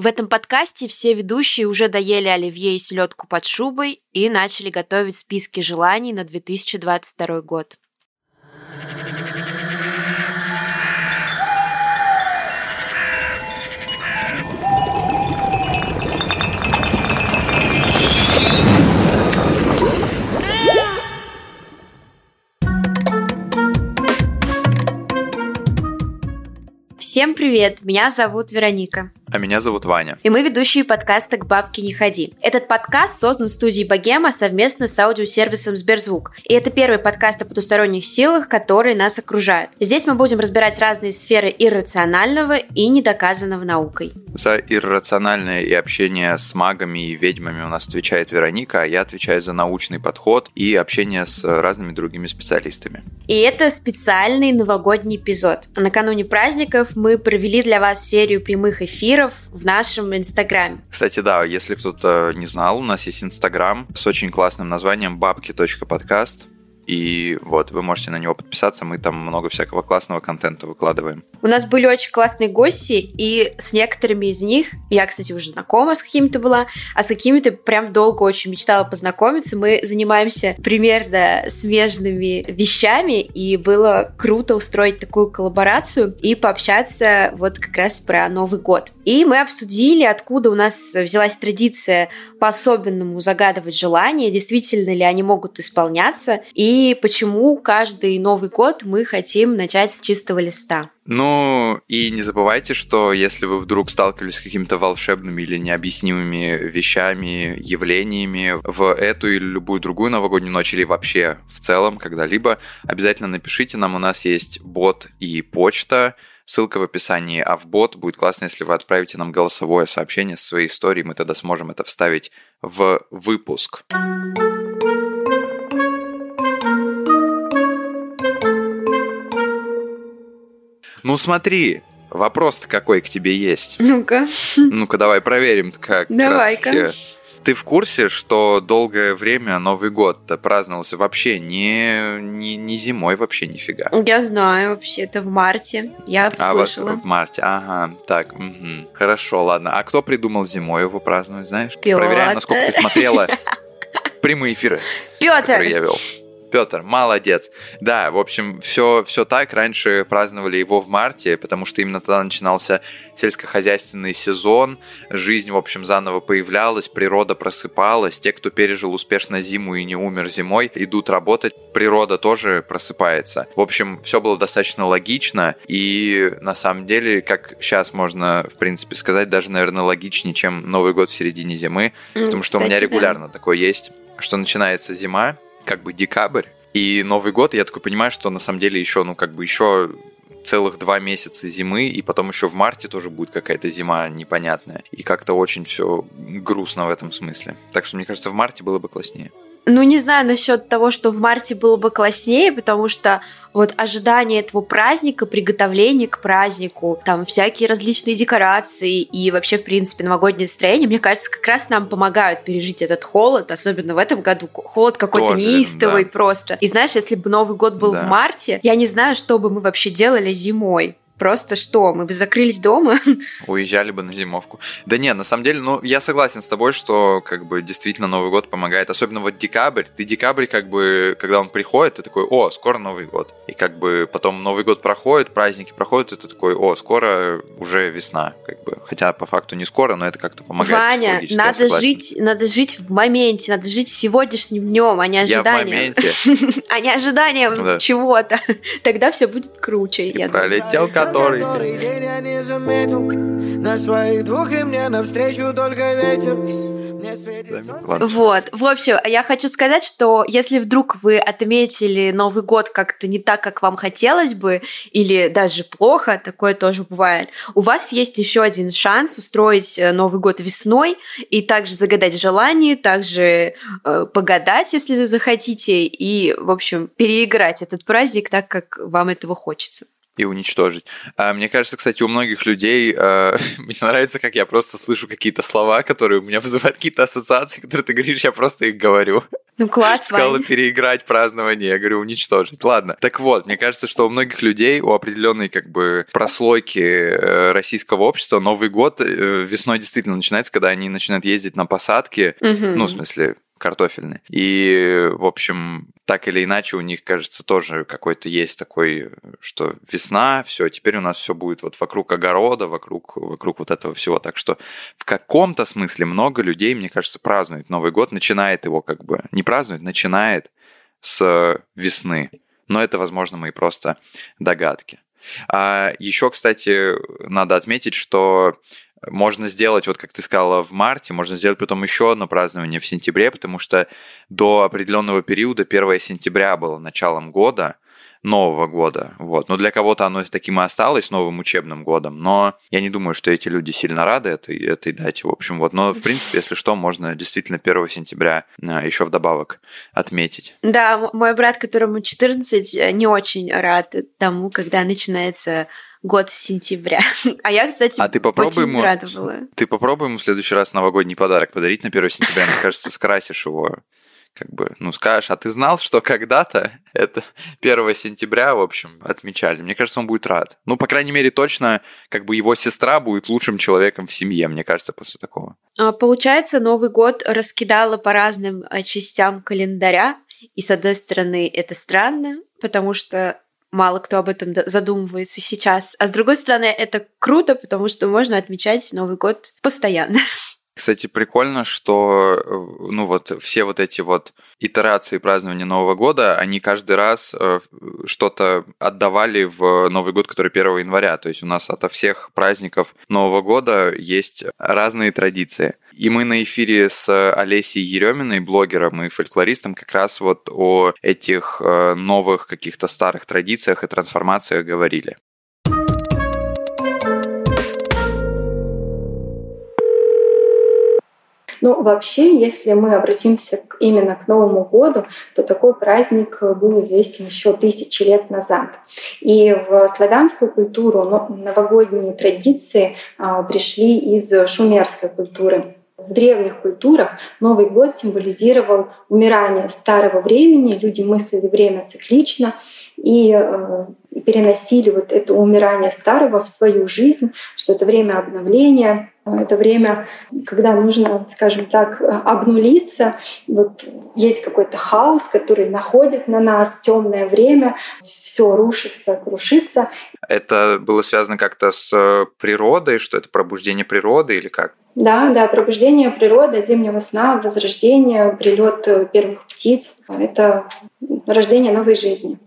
В этом подкасте все ведущие уже доели оливье и селедку под шубой и начали готовить списки желаний на 2022 год. Всем привет! Меня зовут Вероника. А меня зовут Ваня. И мы ведущие подкаста «К бабке не ходи». Этот подкаст создан студией Богема совместно с аудиосервисом Сберзвук. И это первый подкаст о потусторонних силах, которые нас окружают. Здесь мы будем разбирать разные сферы иррационального и недоказанного наукой. За иррациональное и общение с магами и ведьмами у нас отвечает Вероника, а я отвечаю за научный подход и общение с разными другими специалистами. И это специальный новогодний эпизод. Накануне праздников мы провели для вас серию прямых эфиров в нашем Инстаграме. Кстати, да, если кто-то не знал, у нас есть Инстаграм с очень классным названием бабки.подкаст. И вот, вы можете на него подписаться, мы там много всякого классного контента выкладываем. У нас были очень классные гости, и с некоторыми из них, я, кстати, уже знакома с какими-то была, а с какими-то прям долго очень мечтала познакомиться. Мы занимаемся примерно смежными вещами, и было круто устроить такую коллаборацию и пообщаться вот как раз про Новый год. И мы обсудили, откуда у нас взялась традиция по-особенному загадывать желания, действительно ли они могут исполняться, и и почему каждый Новый год мы хотим начать с чистого листа. Ну, и не забывайте, что если вы вдруг сталкивались с какими-то волшебными или необъяснимыми вещами, явлениями в эту или любую другую новогоднюю ночь, или вообще в целом когда-либо, обязательно напишите нам, у нас есть бот и почта, ссылка в описании, а в бот будет классно, если вы отправите нам голосовое сообщение со своей историей, мы тогда сможем это вставить в выпуск. Ну смотри, вопрос какой к тебе есть. Ну-ка. Ну-ка, давай проверим, как Давай-ка. Ты в курсе, что долгое время Новый год праздновался вообще не, не, не зимой вообще нифига? Я знаю, вообще, это в марте. Я а, слышала. в марте, ага. Так, угу. хорошо, ладно. А кто придумал зимой его праздновать, знаешь? Пётр. Проверяем, насколько ты смотрела прямые эфиры, Петр. которые я вел. Петр, молодец. Да, в общем, все, все так. Раньше праздновали его в марте, потому что именно тогда начинался сельскохозяйственный сезон. Жизнь, в общем, заново появлялась, природа просыпалась. Те, кто пережил успешно зиму и не умер зимой, идут работать. Природа тоже просыпается. В общем, все было достаточно логично. И на самом деле, как сейчас можно, в принципе, сказать, даже, наверное, логичнее, чем Новый год в середине зимы. Потому что у меня регулярно да. такое есть, что начинается зима, как бы декабрь, и Новый год, я такой понимаю, что на самом деле еще, ну, как бы еще целых два месяца зимы, и потом еще в марте тоже будет какая-то зима непонятная. И как-то очень все грустно в этом смысле. Так что, мне кажется, в марте было бы класснее. Ну, не знаю насчет того, что в марте было бы класснее, потому что вот ожидание этого праздника, приготовление к празднику, там всякие различные декорации и вообще, в принципе, новогоднее настроение, мне кажется, как раз нам помогают пережить этот холод, особенно в этом году. Холод какой-то Тоже, неистовый да. просто. И знаешь, если бы Новый год был да. в марте, я не знаю, что бы мы вообще делали зимой. Просто что, мы бы закрылись дома? Уезжали бы на зимовку. Да нет, на самом деле, ну, я согласен с тобой, что как бы действительно Новый год помогает. Особенно вот декабрь. Ты декабрь, как бы, когда он приходит, ты такой, о, скоро Новый год. И как бы потом Новый год проходит, праздники проходят, и ты такой, о, скоро уже весна. Как бы. Хотя по факту не скоро, но это как-то помогает. Ваня, надо жить, надо жить в моменте, надо жить сегодняшним днем, а не ожиданием. Я в моменте. А не ожиданием чего-то. Тогда все будет круче. Пролетел который день я не заметил. На своих двух и мне навстречу только ветер. Вот. В общем, я хочу сказать, что если вдруг вы отметили Новый год как-то не так, как вам хотелось бы, или даже плохо, такое тоже бывает, у вас есть еще один шанс устроить э, Новый год весной и также загадать желание, также э, погадать, если захотите, и, в общем, переиграть этот праздник так, как вам этого хочется. И уничтожить. А, мне кажется, кстати, у многих людей э, мне нравится, как я просто слышу какие-то слова, которые у меня вызывают какие-то ассоциации, которые ты говоришь, я просто их говорю. Ну класс, Сказала Вань. переиграть празднование, я говорю уничтожить. Ладно. Так вот, мне кажется, что у многих людей, у определенной как бы прослойки э, российского общества Новый год э, весной действительно начинается, когда они начинают ездить на посадки, Мгм. ну, в смысле, картофельные. И, в общем, так или иначе у них, кажется, тоже какой-то есть такой, что весна, все, теперь у нас все будет вот вокруг огорода, вокруг, вокруг вот этого всего. Так что в каком-то смысле много людей, мне кажется, празднует Новый год, начинает его как бы, не празднует, начинает с весны. Но это, возможно, мои просто догадки. А еще, кстати, надо отметить, что можно сделать, вот как ты сказала, в марте, можно сделать потом еще одно празднование в сентябре, потому что до определенного периода 1 сентября было началом года, Нового года. Вот. Но для кого-то оно таким и осталось новым учебным годом. Но я не думаю, что эти люди сильно рады этой, этой дате. В общем, вот. Но, в принципе, если что, можно действительно 1 сентября еще вдобавок отметить. Да, мой брат, которому 14, э, не очень рад тому, когда начинается год сентября. А я, кстати, А ты попробуй очень ему- рада была. Ты попробуй ему в следующий раз новогодний подарок подарить на 1 сентября. Мне кажется, скрасишь его. Как бы, ну, скажешь, а ты знал, что когда-то это 1 сентября, в общем, отмечали? Мне кажется, он будет рад. Ну, по крайней мере, точно, как бы его сестра будет лучшим человеком в семье, мне кажется, после такого. А, Получается, Новый год раскидала по разным э, частям календаря. И, с одной стороны, это странно, потому что мало кто об этом задумывается сейчас. А с другой стороны, это круто, потому что можно отмечать Новый год постоянно. Кстати, прикольно, что э, ну вот все вот эти вот итерации празднования Нового года, они каждый раз э, что-то отдавали в Новый год, который 1 января. То есть у нас ото всех праздников Нового года есть разные традиции. И мы на эфире с Олесей Ереминой, блогером и фольклористом, как раз вот о этих э, новых каких-то старых традициях и трансформациях говорили. Ну, вообще, если мы обратимся именно к Новому году, то такой праздник э, был известен еще тысячи лет назад. И в славянскую культуру но- новогодние традиции а, пришли из шумерской культуры. В древних культурах Новый год символизировал умирание старого времени, люди мыслили время циклично и э, переносили вот это умирание старого в свою жизнь, что это время обновления, это время, когда нужно, скажем так, обнулиться. Вот есть какой-то хаос, который находит на нас темное время, все рушится, крушится. Это было связано как-то с природой, что это пробуждение природы или как? Да, да, пробуждение природы, зимнего сна, возрождение, прилет э, первых птиц — это рождение новой жизни.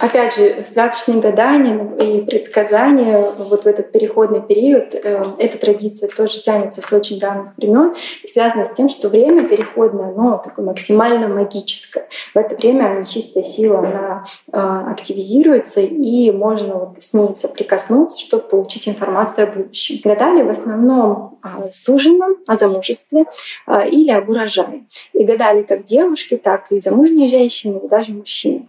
Опять же, святочные гадания и предсказания вот в этот переходный период, э, эта традиция тоже тянется с очень давних времен и связана с тем, что время переходное, оно такое максимально магическое. В это время нечистая сила, она э, активизируется, и можно вот с ней соприкоснуться, чтобы получить информацию о будущем. Гадали в основном о суженом, о замужестве э, или об урожае. И гадали как девушки, так и замужние женщины, и даже мужчины.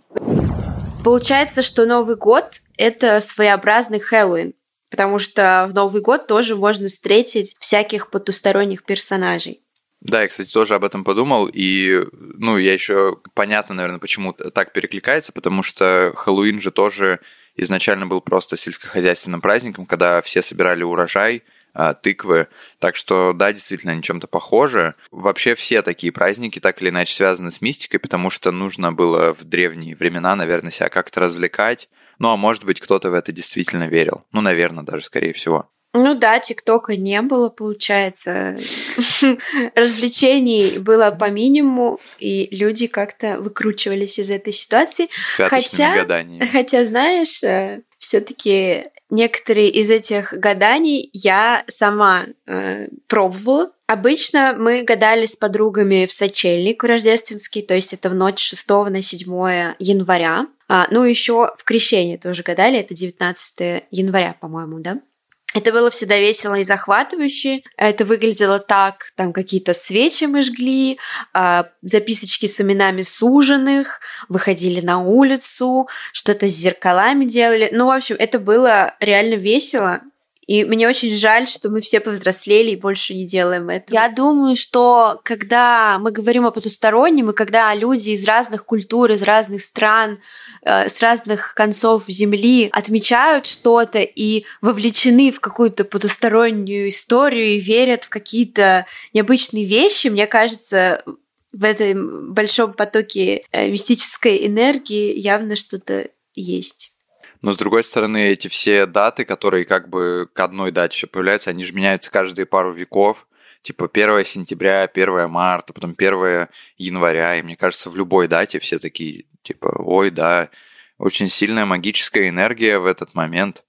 Получается, что Новый год — это своеобразный Хэллоуин, потому что в Новый год тоже можно встретить всяких потусторонних персонажей. Да, я, кстати, тоже об этом подумал, и, ну, я еще понятно, наверное, почему так перекликается, потому что Хэллоуин же тоже изначально был просто сельскохозяйственным праздником, когда все собирали урожай, тыквы. Так что, да, действительно, они чем-то похожи. Вообще все такие праздники так или иначе связаны с мистикой, потому что нужно было в древние времена, наверное, себя как-то развлекать. Ну, а может быть, кто-то в это действительно верил. Ну, наверное, даже, скорее всего. Ну да, ТикТока не было, получается. Развлечений было по минимуму, и люди как-то выкручивались из этой ситуации. Хотя- гаданиями. Хотя, знаешь, все-таки некоторые из этих гаданий я сама э, пробовала. Обычно мы гадали с подругами в сочельник рождественский, то есть это в ночь 6 на 7 января. А, ну, еще в крещение тоже гадали, это 19 января, по-моему, да? Это было всегда весело и захватывающе. Это выглядело так, там какие-то свечи мы жгли, а, записочки с именами суженых, выходили на улицу, что-то с зеркалами делали. Ну, в общем, это было реально весело. И мне очень жаль, что мы все повзрослели и больше не делаем это. Я думаю, что когда мы говорим о потустороннем, и когда люди из разных культур, из разных стран, э, с разных концов Земли отмечают что-то и вовлечены в какую-то потустороннюю историю и верят в какие-то необычные вещи, мне кажется, в этом большом потоке э, мистической энергии явно что-то есть. Но с другой стороны, эти все даты, которые как бы к одной дате все появляются, они же меняются каждые пару веков. Типа 1 сентября, 1 марта, потом 1 января. И мне кажется, в любой дате все такие, типа, ой, да, очень сильная магическая энергия в этот момент.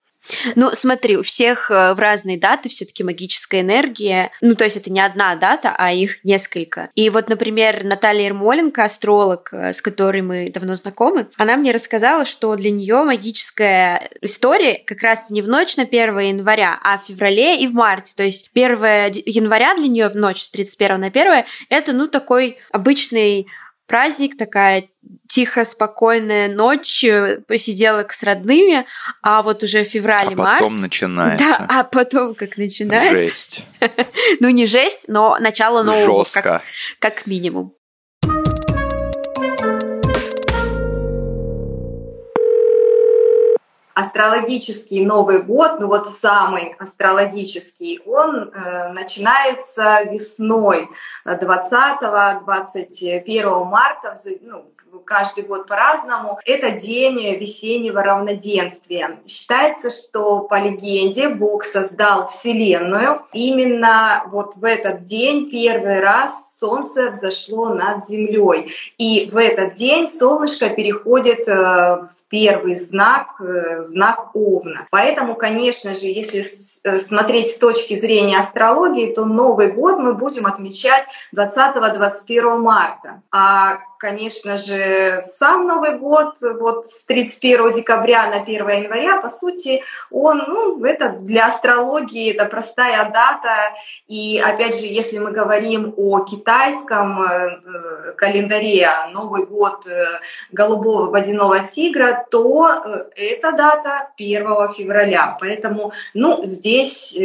Ну, смотри, у всех э, в разные даты все-таки магическая энергия. Ну, то есть это не одна дата, а их несколько. И вот, например, Наталья Ермоленко, астролог, э, с которой мы давно знакомы, она мне рассказала, что для нее магическая история как раз не в ночь на 1 января, а в феврале и в марте. То есть 1 января для нее в ночь с 31 на 1 это, ну, такой обычный праздник, такая тихо, спокойная ночь, э, посиделок с родными, а вот уже февраль и а потом начинается. Да, а потом как начинается. Жесть. ну, не жесть, но начало нового, Жестко. Как, как минимум. Астрологический Новый год, ну вот самый астрологический, он э, начинается весной 20-21 марта, ну, каждый год по-разному. Это день весеннего равноденствия. Считается, что по легенде Бог создал Вселенную. Именно вот в этот день первый раз Солнце взошло над Землей. И в этот день солнышко переходит э, в первый знак, э, знак Овна. Поэтому, конечно же, если э, смотреть с точки зрения астрологии, то Новый год мы будем отмечать 20-21 марта. А конечно же, сам Новый год, вот с 31 декабря на 1 января, по сути, он, ну, это для астрологии, это простая дата. И, опять же, если мы говорим о китайском э, календаре, Новый год голубого водяного тигра, то э, эта дата 1 февраля. Поэтому, ну, здесь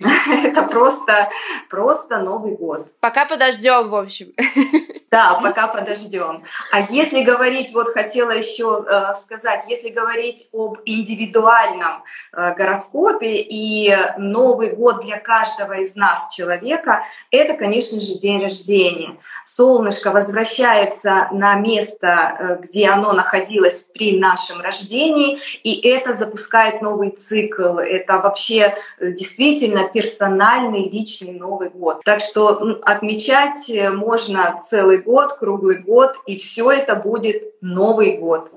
Это просто, просто Новый год. Пока подождем, в общем. Да, пока подождем. А если говорить, вот хотела еще э, сказать, если говорить об индивидуальном э, гороскопе и Новый год для каждого из нас человека, это, конечно же, день рождения. Солнышко возвращается на место, э, где оно находилось при нашем рождении, и это запускает новый цикл. Это вообще э, действительно персональный личный Новый год. Так что отмечать э, можно целый год, круглый год, и все это будет Новый год.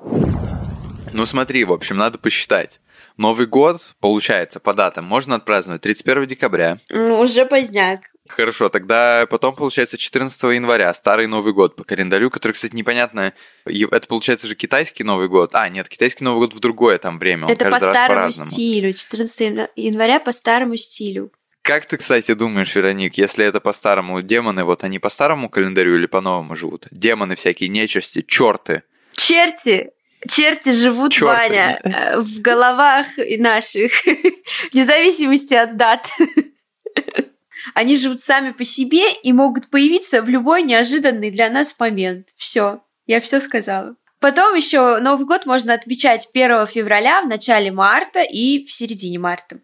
Ну смотри, в общем, надо посчитать. Новый год, получается, по датам можно отпраздновать 31 декабря. Ну, уже поздняк. Хорошо, тогда потом получается 14 января, старый Новый год по календарю, который, кстати, непонятно, это получается же китайский Новый год. А, нет, китайский Новый год в другое там время, он это каждый по старому раз по-разному. стилю, 14 января по старому стилю. Как ты, кстати, думаешь, Вероник, если это по-старому, демоны, вот они по старому календарю или по-новому живут? Демоны всякие, нечисти, черты. Черти! Черти живут, Чёрты. Ваня, э, в головах и наших, вне зависимости от дат. Они живут сами по себе и могут появиться в любой неожиданный для нас момент. Все, я все сказала. Потом еще Новый год можно отмечать 1 февраля, в начале марта и в середине марта.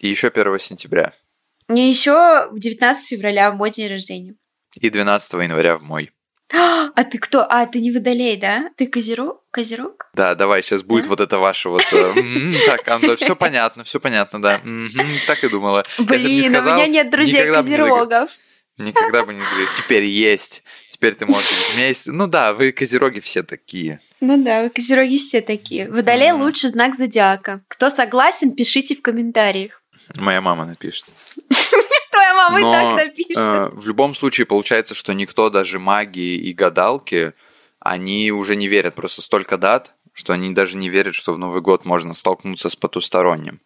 И еще 1 сентября. И еще 19 февраля в мой день рождения. И 12 января в мой. А ты кто? А, ты не водолей, да? Ты козерог? Козерог? Да, давай, сейчас будет вот это ваше вот... Э, так, Анда, все понятно, все понятно, да. Так и думала. Блин, у меня нет друзей козерогов. Никогда бы не говорил. Теперь есть. Теперь ты можешь... Есть... Ну да, вы козероги все такие. Ну да, вы козероги все такие. Водолей лучший знак зодиака. Кто согласен, пишите в комментариях. Моя мама напишет. Твоя мама и так напишет. Э, в любом случае получается, что никто, даже маги и гадалки, они уже не верят. Просто столько дат, что они даже не верят, что в Новый год можно столкнуться с потусторонним.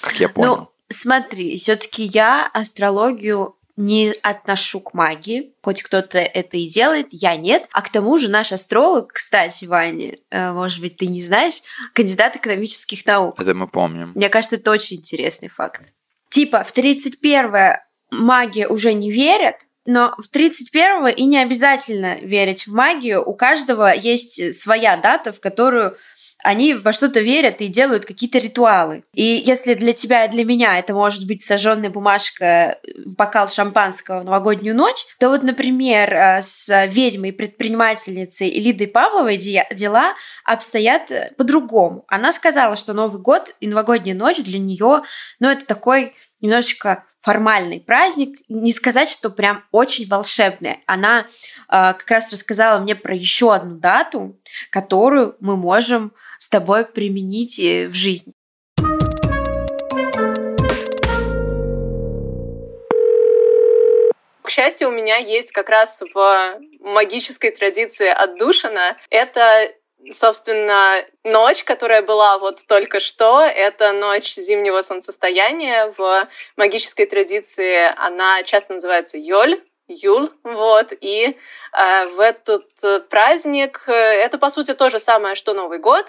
Как я понял. Ну, Смотри, все-таки я астрологию не отношу к магии, хоть кто-то это и делает, я нет. А к тому же наш астролог, кстати, Ваня, э, может быть, ты не знаешь, кандидат экономических наук. Это мы помним. Мне кажется, это очень интересный факт. Типа, в 31-е магия уже не верят, но в 31-го и не обязательно верить в магию. У каждого есть своя дата, в которую они во что-то верят и делают какие-то ритуалы. И если для тебя и для меня это может быть сожженная бумажка в бокал шампанского в новогоднюю ночь, то вот, например, э, с ведьмой предпринимательницей Лидой Павловой дела обстоят э, по-другому. Она сказала, что Новый год и новогодняя ночь для нее, ну, это такой немножечко формальный праздник, не сказать, что прям очень волшебный. Она э, как раз рассказала мне про еще одну дату, которую мы можем с тобой применить э, в жизни. К счастью, у меня есть как раз в магической традиции отдушина. Это собственно, ночь, которая была вот только что, это ночь зимнего солнцестояния. В магической традиции она часто называется Йоль, Юл, вот, и э, в этот праздник, э, это, по сути, то же самое, что Новый год,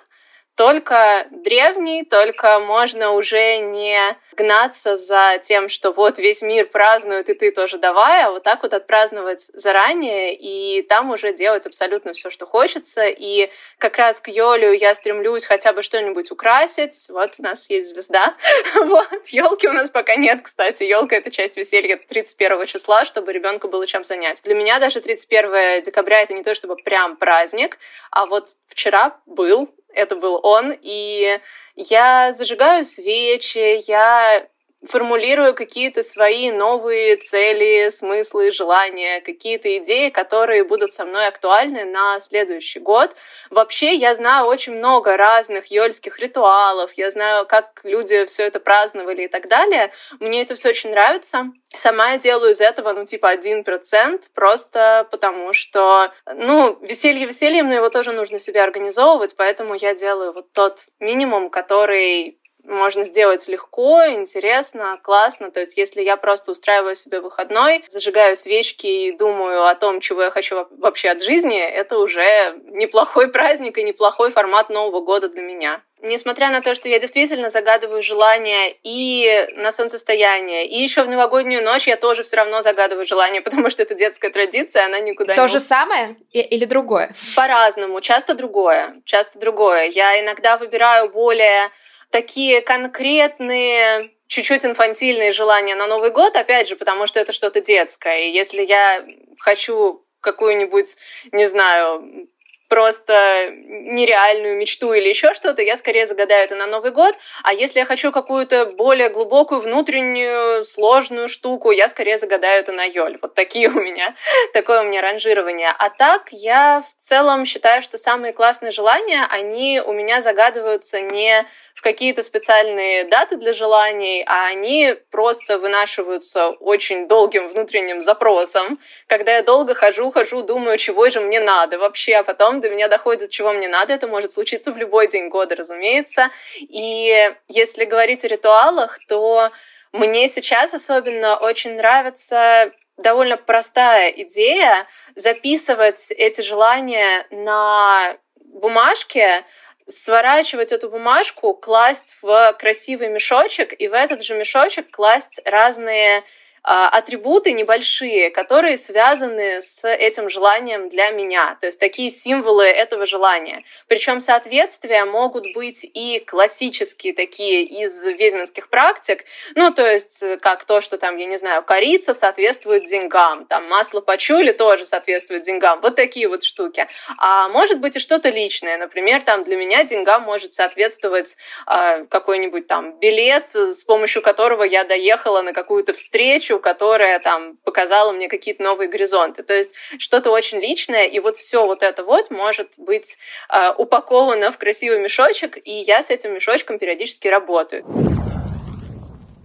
только древний, только можно уже не гнаться за тем, что вот весь мир празднует, и ты тоже давай, а вот так вот отпраздновать заранее, и там уже делать абсолютно все, что хочется. И как раз к Йолю я стремлюсь хотя бы что-нибудь украсить. Вот у нас есть звезда. Вот. Елки у нас пока нет, кстати. Елка это часть веселья 31 числа, чтобы ребенку было чем занять. Для меня даже 31 декабря это не то чтобы прям праздник, а вот вчера был, это был он, и я зажигаю свечи, я формулирую какие-то свои новые цели, смыслы, желания, какие-то идеи, которые будут со мной актуальны на следующий год. Вообще, я знаю очень много разных йольских ритуалов, я знаю, как люди все это праздновали и так далее. Мне это все очень нравится. Сама я делаю из этого, ну, типа, один процент, просто потому что, ну, веселье весельем, но его тоже нужно себе организовывать, поэтому я делаю вот тот минимум, который можно сделать легко, интересно, классно. То есть, если я просто устраиваю себе выходной, зажигаю свечки и думаю о том, чего я хочу вообще от жизни, это уже неплохой праздник и неплохой формат Нового года для меня. Несмотря на то, что я действительно загадываю желания и на солнцестояние, и еще в новогоднюю ночь я тоже все равно загадываю желание, потому что это детская традиция, она никуда то не... То же самое или другое? По-разному, часто другое, часто другое. Я иногда выбираю более такие конкретные чуть-чуть инфантильные желания на Новый год, опять же, потому что это что-то детское. И если я хочу какую-нибудь, не знаю, просто нереальную мечту или еще что-то, я скорее загадаю это на Новый год. А если я хочу какую-то более глубокую, внутреннюю, сложную штуку, я скорее загадаю это на Йоль. Вот такие у меня, такое у меня ранжирование. А так, я в целом считаю, что самые классные желания, они у меня загадываются не в какие-то специальные даты для желаний, а они просто вынашиваются очень долгим внутренним запросом, когда я долго хожу, хожу, думаю, чего же мне надо вообще, а потом до меня доходит, чего мне надо. Это может случиться в любой день года, разумеется. И если говорить о ритуалах, то мне сейчас особенно очень нравится довольно простая идея записывать эти желания на бумажке, сворачивать эту бумажку, класть в красивый мешочек, и в этот же мешочек класть разные атрибуты небольшие, которые связаны с этим желанием для меня, то есть такие символы этого желания. Причем соответствия могут быть и классические такие из ведьминских практик, ну то есть э, как то, что там, я не знаю, корица соответствует деньгам, там масло пачули тоже соответствует деньгам, вот такие вот штуки. А может быть и что-то личное, например, там для меня деньгам может соответствовать э, какой-нибудь там билет, с помощью которого я доехала на какую-то встречу, встречу, которая там показала мне какие-то новые горизонты. То есть что-то очень личное, и вот все вот это вот может быть э, упаковано в красивый мешочек, и я с этим мешочком периодически работаю.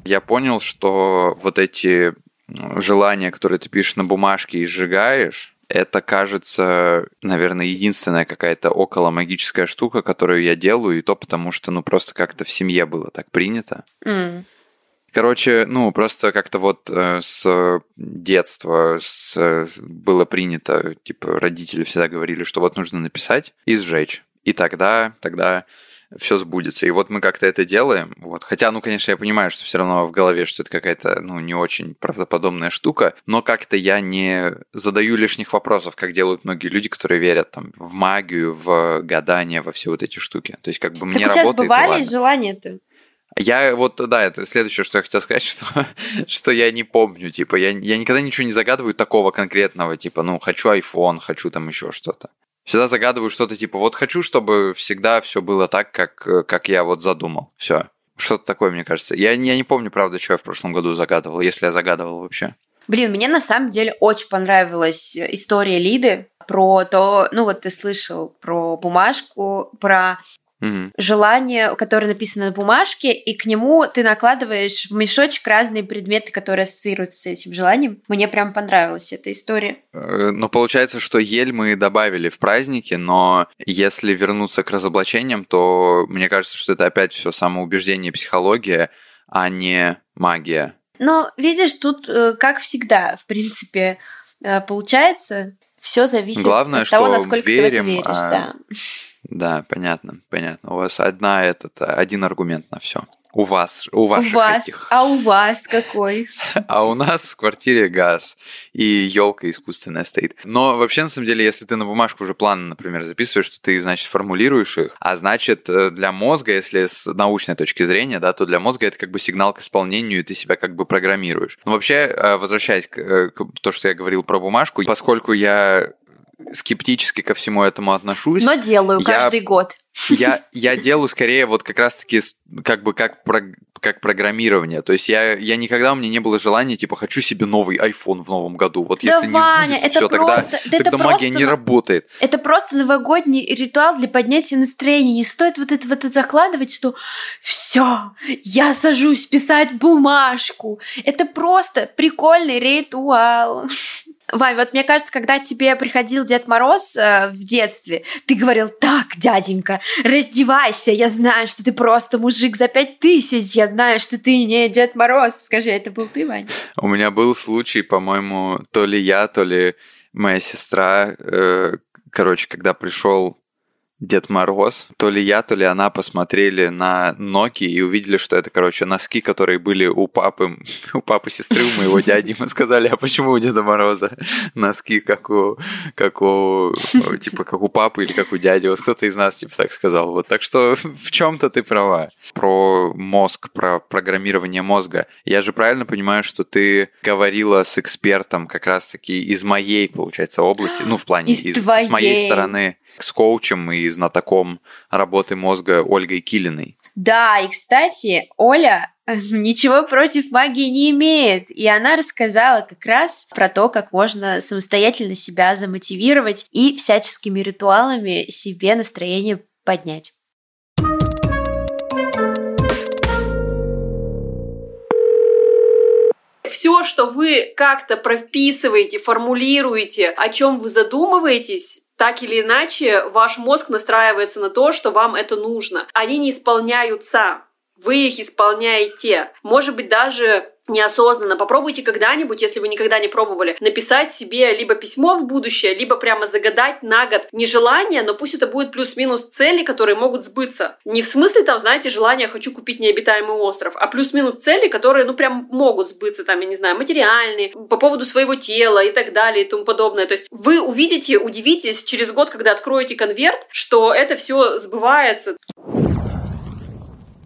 Я понял, что вот эти желания, которые ты пишешь на бумажке и сжигаешь, это, кажется, наверное, единственная какая-то около магическая штука, которую я делаю, и то потому что, ну, просто как-то в семье было так принято. Mm. Короче, ну, просто как-то вот э, с детства с, э, было принято, типа, родители всегда говорили, что вот нужно написать и сжечь. И тогда, тогда все сбудется. И вот мы как-то это делаем. Вот. Хотя, ну, конечно, я понимаю, что все равно в голове, что это какая-то, ну, не очень правдоподобная штука, но как-то я не задаю лишних вопросов, как делают многие люди, которые верят там в магию, в гадание, во все вот эти штуки. То есть, как бы мне так работает. бывали желания-то? Я вот, да, это следующее, что я хотел сказать, что, что я не помню, типа, я, я никогда ничего не загадываю такого конкретного, типа, ну, хочу iPhone, хочу там еще что-то. Всегда загадываю что-то типа, вот хочу, чтобы всегда все было так, как, как я вот задумал. Все. Что-то такое, мне кажется. Я, я не помню, правда, что я в прошлом году загадывал, если я загадывал вообще. Блин, мне на самом деле очень понравилась история Лиды про то, ну вот ты слышал про бумажку, про Желание, которое написано на бумажке, и к нему ты накладываешь в мешочек разные предметы, которые ассоциируются с этим желанием. Мне прям понравилась эта история. Э, Ну, получается, что ель мы добавили в праздники, но если вернуться к разоблачениям, то мне кажется, что это опять все самоубеждение и психология, а не магия. Но видишь, тут, э, как всегда, в принципе, э, получается, все зависит Главное, от того, насколько ты в верим, это веришь. а Да. Да, понятно, понятно. У вас одна этот один аргумент на все. У вас, у У ваших вас, этих. а у вас какой? А у нас в квартире газ и елка искусственная стоит. Но вообще, на самом деле, если ты на бумажку уже планы, например, записываешь, то ты, значит, формулируешь их. А значит, э, для мозга, если с научной точки зрения, да, то для мозга это как бы сигнал к исполнению, и ты себя как бы программируешь. Но вообще, э, возвращаясь к, э, к то, что я говорил про бумажку, поскольку я скептически ко всему этому отношусь, Но делаю Я- каждый год. я, я делаю скорее вот как раз-таки как бы как, про- как программирование. То есть я, я никогда у меня не было желания, типа, хочу себе новый iPhone в новом году. Вот Да, если Ваня, не сбудется это все, тогда, просто- да это тогда магия просто не работает. Это просто новогодний ритуал для поднятия настроения. Не стоит вот это, вот это закладывать, что все, я сажусь писать бумажку. Это просто прикольный ритуал. Вань, вот мне кажется, когда тебе приходил Дед Мороз э, в детстве, ты говорил, так, дяденька, раздевайся, я знаю, что ты просто мужик за пять тысяч, я знаю, что ты не Дед Мороз. Скажи, это был ты, Вань? У меня был случай, по-моему, то ли я, то ли моя сестра, э, короче, когда пришел Дед Мороз, то ли я, то ли она посмотрели на Nokia и увидели, что это, короче, носки, которые были у папы, у папы сестры, у моего дяди. Мы сказали, а почему у Деда Мороза носки, как у, как у, типа, как у папы или как у дяди? Вот кто-то из нас, типа, так сказал. Вот, так что в чем-то ты права. Про мозг, про программирование мозга. Я же правильно понимаю, что ты говорила с экспертом как раз-таки из моей, получается, области, ну, в плане, Из из- с моей твоей. стороны, с коучем и знатоком работы мозга Ольгой Килиной. Да, и, кстати, Оля ничего против магии не имеет. И она рассказала как раз про то, как можно самостоятельно себя замотивировать и всяческими ритуалами себе настроение поднять. Все, что вы как-то прописываете, формулируете, о чем вы задумываетесь, так или иначе, ваш мозг настраивается на то, что вам это нужно. Они не исполняются. Вы их исполняете. Может быть, даже неосознанно. Попробуйте когда-нибудь, если вы никогда не пробовали, написать себе либо письмо в будущее, либо прямо загадать на год не желание, но пусть это будет плюс-минус цели, которые могут сбыться. Не в смысле, там, знаете, желание «хочу купить необитаемый остров», а плюс-минус цели, которые, ну, прям могут сбыться, там, я не знаю, материальные, по поводу своего тела и так далее и тому подобное. То есть вы увидите, удивитесь через год, когда откроете конверт, что это все сбывается.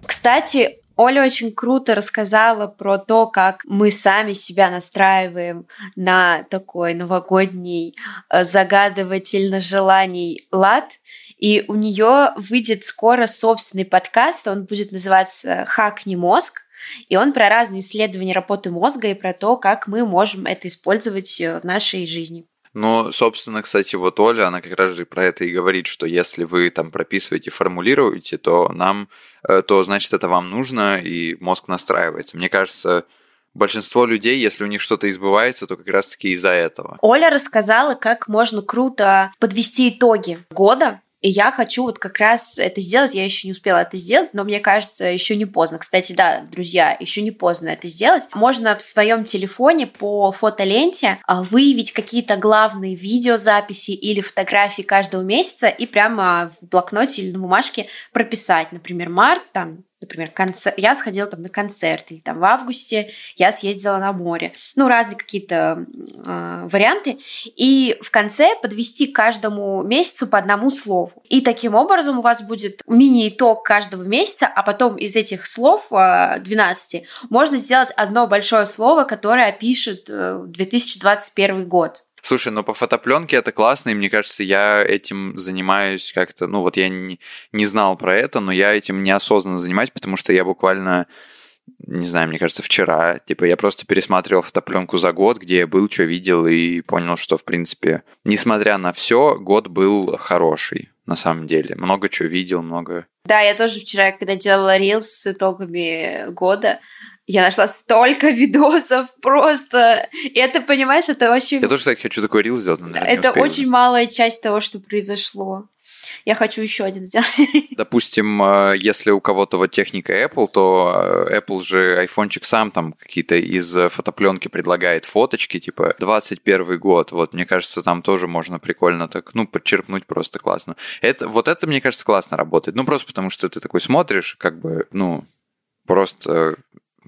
Кстати, Оля очень круто рассказала про то, как мы сами себя настраиваем на такой новогодний э, загадывательно желаний лад. И у нее выйдет скоро собственный подкаст, он будет называться «Хакни мозг», и он про разные исследования работы мозга и про то, как мы можем это использовать э, в нашей жизни. Ну, собственно, кстати, вот Оля, она как раз же про это и говорит, что если вы там прописываете, формулируете, то нам, э, то значит это вам нужно, и мозг настраивается. Мне кажется, большинство людей, если у них что-то избывается, то как раз-таки из-за этого. Оля рассказала, как можно круто подвести итоги года И я хочу вот как раз это сделать. Я еще не успела это сделать, но мне кажется, еще не поздно. Кстати, да, друзья, еще не поздно это сделать. Можно в своем телефоне по фотоленте а, выявить какие-то главные видеозаписи или фотографии каждого месяца и прямо в блокноте или на бумажке прописать, например, март, там, например, концерт, я сходила там на концерт, или там в августе я съездила на море. Ну, разные какие-то э, варианты. И в конце подвести каждому месяцу по одному слову. И таким образом у вас будет мини-итог каждого месяца, а потом из этих слов, э, 12, можно сделать одно большое слово, которое опишет э, 2021 год. Слушай, ну по фотопленке это классно, и мне кажется, я этим занимаюсь как-то, ну вот я не, не знал про это, но я этим неосознанно занимаюсь, потому что я буквально не знаю, мне кажется, вчера, типа, я просто пересматривал фотопленку за год, где я был, что видел, и понял, что, в принципе, несмотря на все, год был хороший, на самом деле. Много чего видел, много... Да, я тоже вчера, когда делала рилс с итогами года, я нашла столько видосов просто. И это, понимаешь, это очень... Я тоже, кстати, хочу такой рил сделать, но, наверное, Это очень малая часть того, что произошло. Я хочу еще один сделать. Допустим, э, если у кого-то вот техника Apple, то э, Apple же айфончик сам там какие-то из фотопленки предлагает фоточки, типа 21 год. Вот, мне кажется, там тоже можно прикольно так, ну, подчеркнуть просто классно. Это, вот это, мне кажется, классно работает. Ну, просто потому что ты такой смотришь, как бы, ну, просто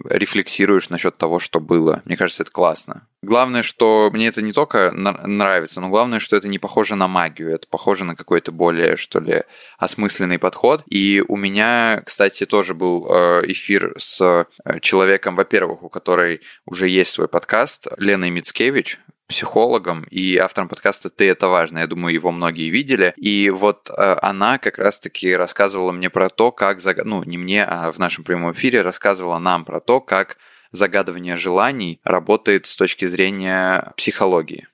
рефлексируешь насчет того, что было. Мне кажется, это классно. Главное, что мне это не только нравится, но главное, что это не похоже на магию, это похоже на какой-то более, что ли, осмысленный подход. И у меня, кстати, тоже был э, эфир с э, человеком, во-первых, у которой уже есть свой подкаст, Леной Мицкевич, психологом и автором подкаста «Ты – это важно». Я думаю, его многие видели. И вот э, она как раз-таки рассказывала мне про то, как... Заг... Ну, не мне, а в нашем прямом эфире рассказывала нам про то, как загадывание желаний работает с точки зрения психологии.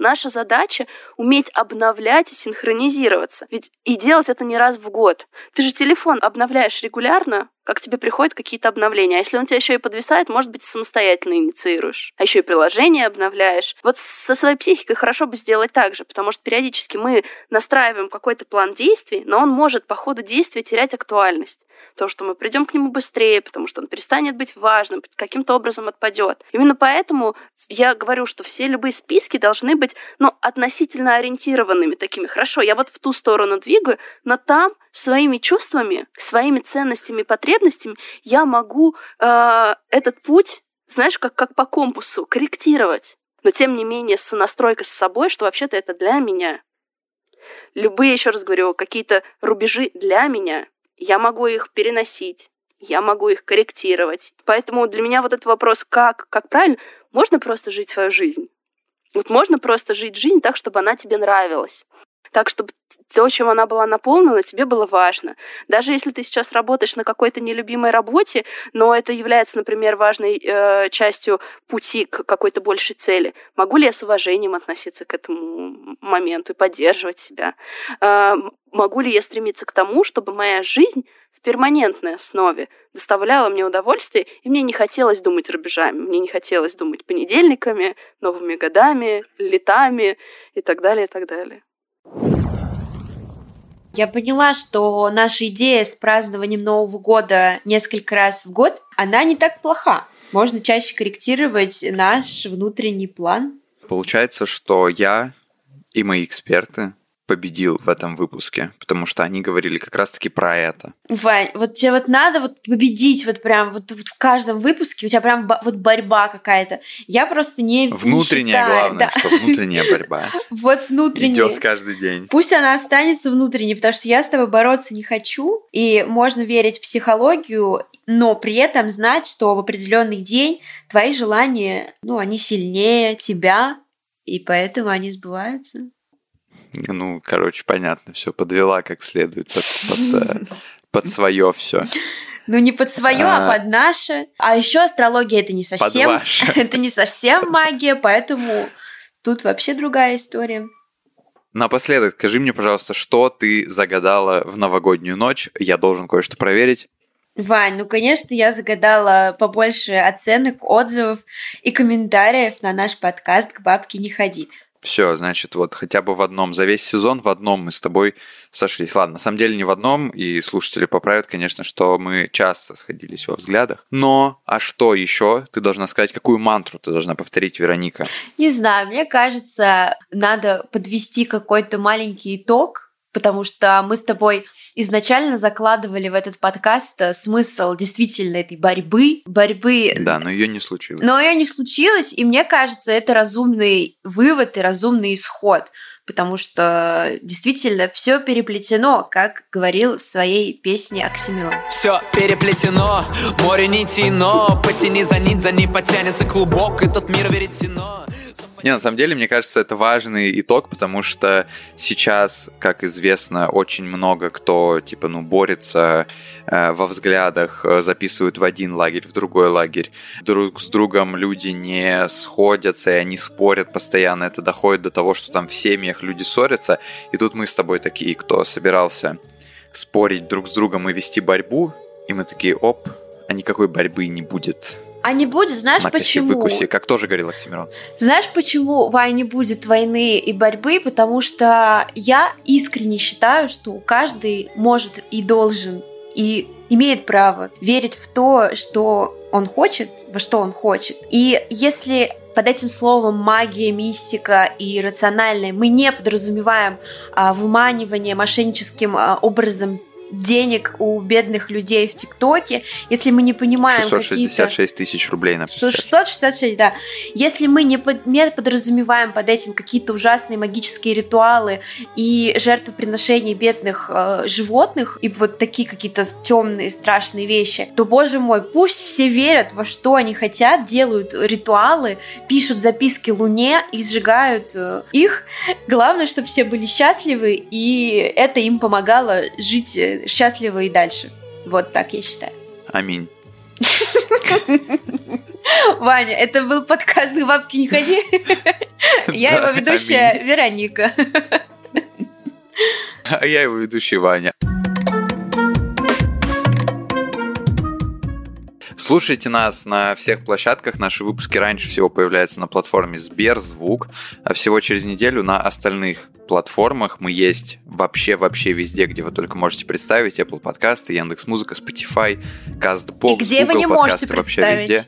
Наша задача — уметь обновлять и синхронизироваться. Ведь и делать это не раз в год. Ты же телефон обновляешь регулярно, как тебе приходят какие-то обновления. А если он тебя еще и подвисает, может быть, самостоятельно инициируешь. А еще и приложение обновляешь. Вот со своей психикой хорошо бы сделать так же, потому что периодически мы настраиваем какой-то план действий, но он может по ходу действия терять актуальность. Потому что мы придем к нему быстрее, потому что он перестанет быть важным, каким-то образом отпадет. Именно поэтому я говорю, что все любые списки должны быть ну, относительно ориентированными такими. Хорошо, я вот в ту сторону двигаю, но там своими чувствами, своими ценностями потребностями я могу э, этот путь, знаешь, как, как по компасу, корректировать. Но тем не менее с настройкой с собой, что вообще-то это для меня. Любые, еще раз говорю, какие-то рубежи для меня, я могу их переносить, я могу их корректировать. Поэтому для меня вот этот вопрос, как, как правильно, можно просто жить свою жизнь. Вот можно просто жить жизнь так, чтобы она тебе нравилась. Так, чтобы то, чем она была наполнена, тебе было важно. Даже если ты сейчас работаешь на какой-то нелюбимой работе, но это является, например, важной э, частью пути к какой-то большей цели, могу ли я с уважением относиться к этому моменту и поддерживать себя? Э, могу ли я стремиться к тому, чтобы моя жизнь в перманентной основе доставляла мне удовольствие, и мне не хотелось думать рубежами, мне не хотелось думать понедельниками, новыми годами, летами и так далее, и так далее. Я поняла, что наша идея с празднованием Нового года несколько раз в год, она не так плоха. Можно чаще корректировать наш внутренний план. Получается, что я и мои эксперты победил в этом выпуске, потому что они говорили как раз-таки про это. Вань, вот тебе вот надо вот победить вот прям вот, вот в каждом выпуске, у тебя прям вот борьба какая-то. Я просто не Внутренняя, не главное, да. что внутренняя борьба. Вот внутренняя. Идет каждый день. Пусть она останется внутренней, потому что я с тобой бороться не хочу, и можно верить в психологию, но при этом знать, что в определенный день твои желания, ну, они сильнее тебя, и поэтому они сбываются. Ну, короче, понятно, все подвела как следует под, под, э, под свое все. Ну, не под свое, а, а под наше. А еще астрология это не совсем. это не совсем магия, поэтому тут вообще другая история. Напоследок, скажи мне, пожалуйста, что ты загадала в новогоднюю ночь? Я должен кое-что проверить. Вань, ну, конечно, я загадала побольше оценок, отзывов и комментариев на наш подкаст «К бабке не ходи». Все, значит, вот хотя бы в одном, за весь сезон в одном мы с тобой сошлись. Ладно, на самом деле не в одном, и слушатели поправят, конечно, что мы часто сходились во взглядах. Но, а что еще? Ты должна сказать, какую мантру ты должна повторить, Вероника? Не знаю, мне кажется, надо подвести какой-то маленький итог потому что мы с тобой изначально закладывали в этот подкаст э, смысл действительно этой борьбы, борьбы. Да, но ее не случилось. Но ее не случилось, и мне кажется, это разумный вывод и разумный исход, потому что действительно все переплетено, как говорил в своей песне Оксимирон. Все переплетено, море нити, но потяни за нить, за ней потянется клубок, этот мир веретено. Не, на самом деле, мне кажется, это важный итог, потому что сейчас, как известно, очень много кто, типа, ну, борется э, во взглядах, э, записывают в один лагерь, в другой лагерь. Друг с другом люди не сходятся, и они спорят постоянно. Это доходит до того, что там в семьях люди ссорятся. И тут мы с тобой такие, кто собирался спорить друг с другом и вести борьбу, и мы такие, оп, а никакой борьбы не будет. А не будет, знаешь Матаси, почему? Выкуси, как тоже говорил Оксимирон. Знаешь, почему, Вай, не будет войны и борьбы? Потому что я искренне считаю, что каждый может и должен, и имеет право верить в то, что он хочет, во что он хочет. И если под этим словом магия, мистика и рациональное мы не подразумеваем а, выманивание мошенническим а, образом денег у бедных людей в ТикТоке, если мы не понимаем 666 тысяч рублей на 666, да. Если мы не, под, не подразумеваем под этим какие-то ужасные магические ритуалы и жертвоприношения бедных э, животных и вот такие какие-то темные страшные вещи, то, боже мой, пусть все верят во что они хотят, делают ритуалы, пишут записки Луне и сжигают э, их. Главное, чтобы все были счастливы, и это им помогало жить э, счастливы и дальше. Вот так я считаю. Аминь. Ваня, это был подкаст «К бабке не ходи». Я его ведущая Вероника. А я его ведущий Ваня. Слушайте нас на всех площадках. Наши выпуски раньше всего появляются на платформе Сберзвук, а всего через неделю на остальных платформах. Мы есть вообще-вообще везде, где вы только можете представить. Apple подкасты, Яндекс Музыка, Spotify, CastBox, И где Google вы не подкасты, можете вообще представить? везде.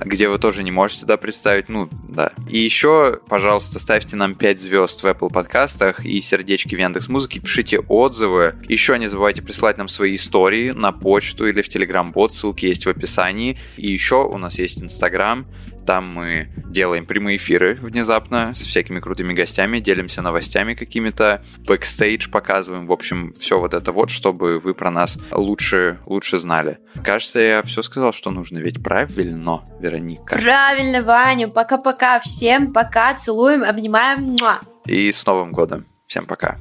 Где вы тоже не можете да, представить, ну да. И еще, пожалуйста, ставьте нам 5 звезд в Apple подкастах и сердечки в Яндекс Музыке, пишите отзывы. Еще не забывайте присылать нам свои истории на почту или в Telegram-бот, ссылки есть в описании. И еще у нас есть Инстаграм, там мы делаем прямые эфиры внезапно с всякими крутыми гостями, делимся новостями какими-то, бэкстейдж показываем. В общем, все вот это вот, чтобы вы про нас лучше, лучше знали. Кажется, я все сказал, что нужно, ведь правильно, Вероника. Правильно, Ваня. Пока-пока всем. Пока. Целуем, обнимаем. Муа. И с Новым годом. Всем пока.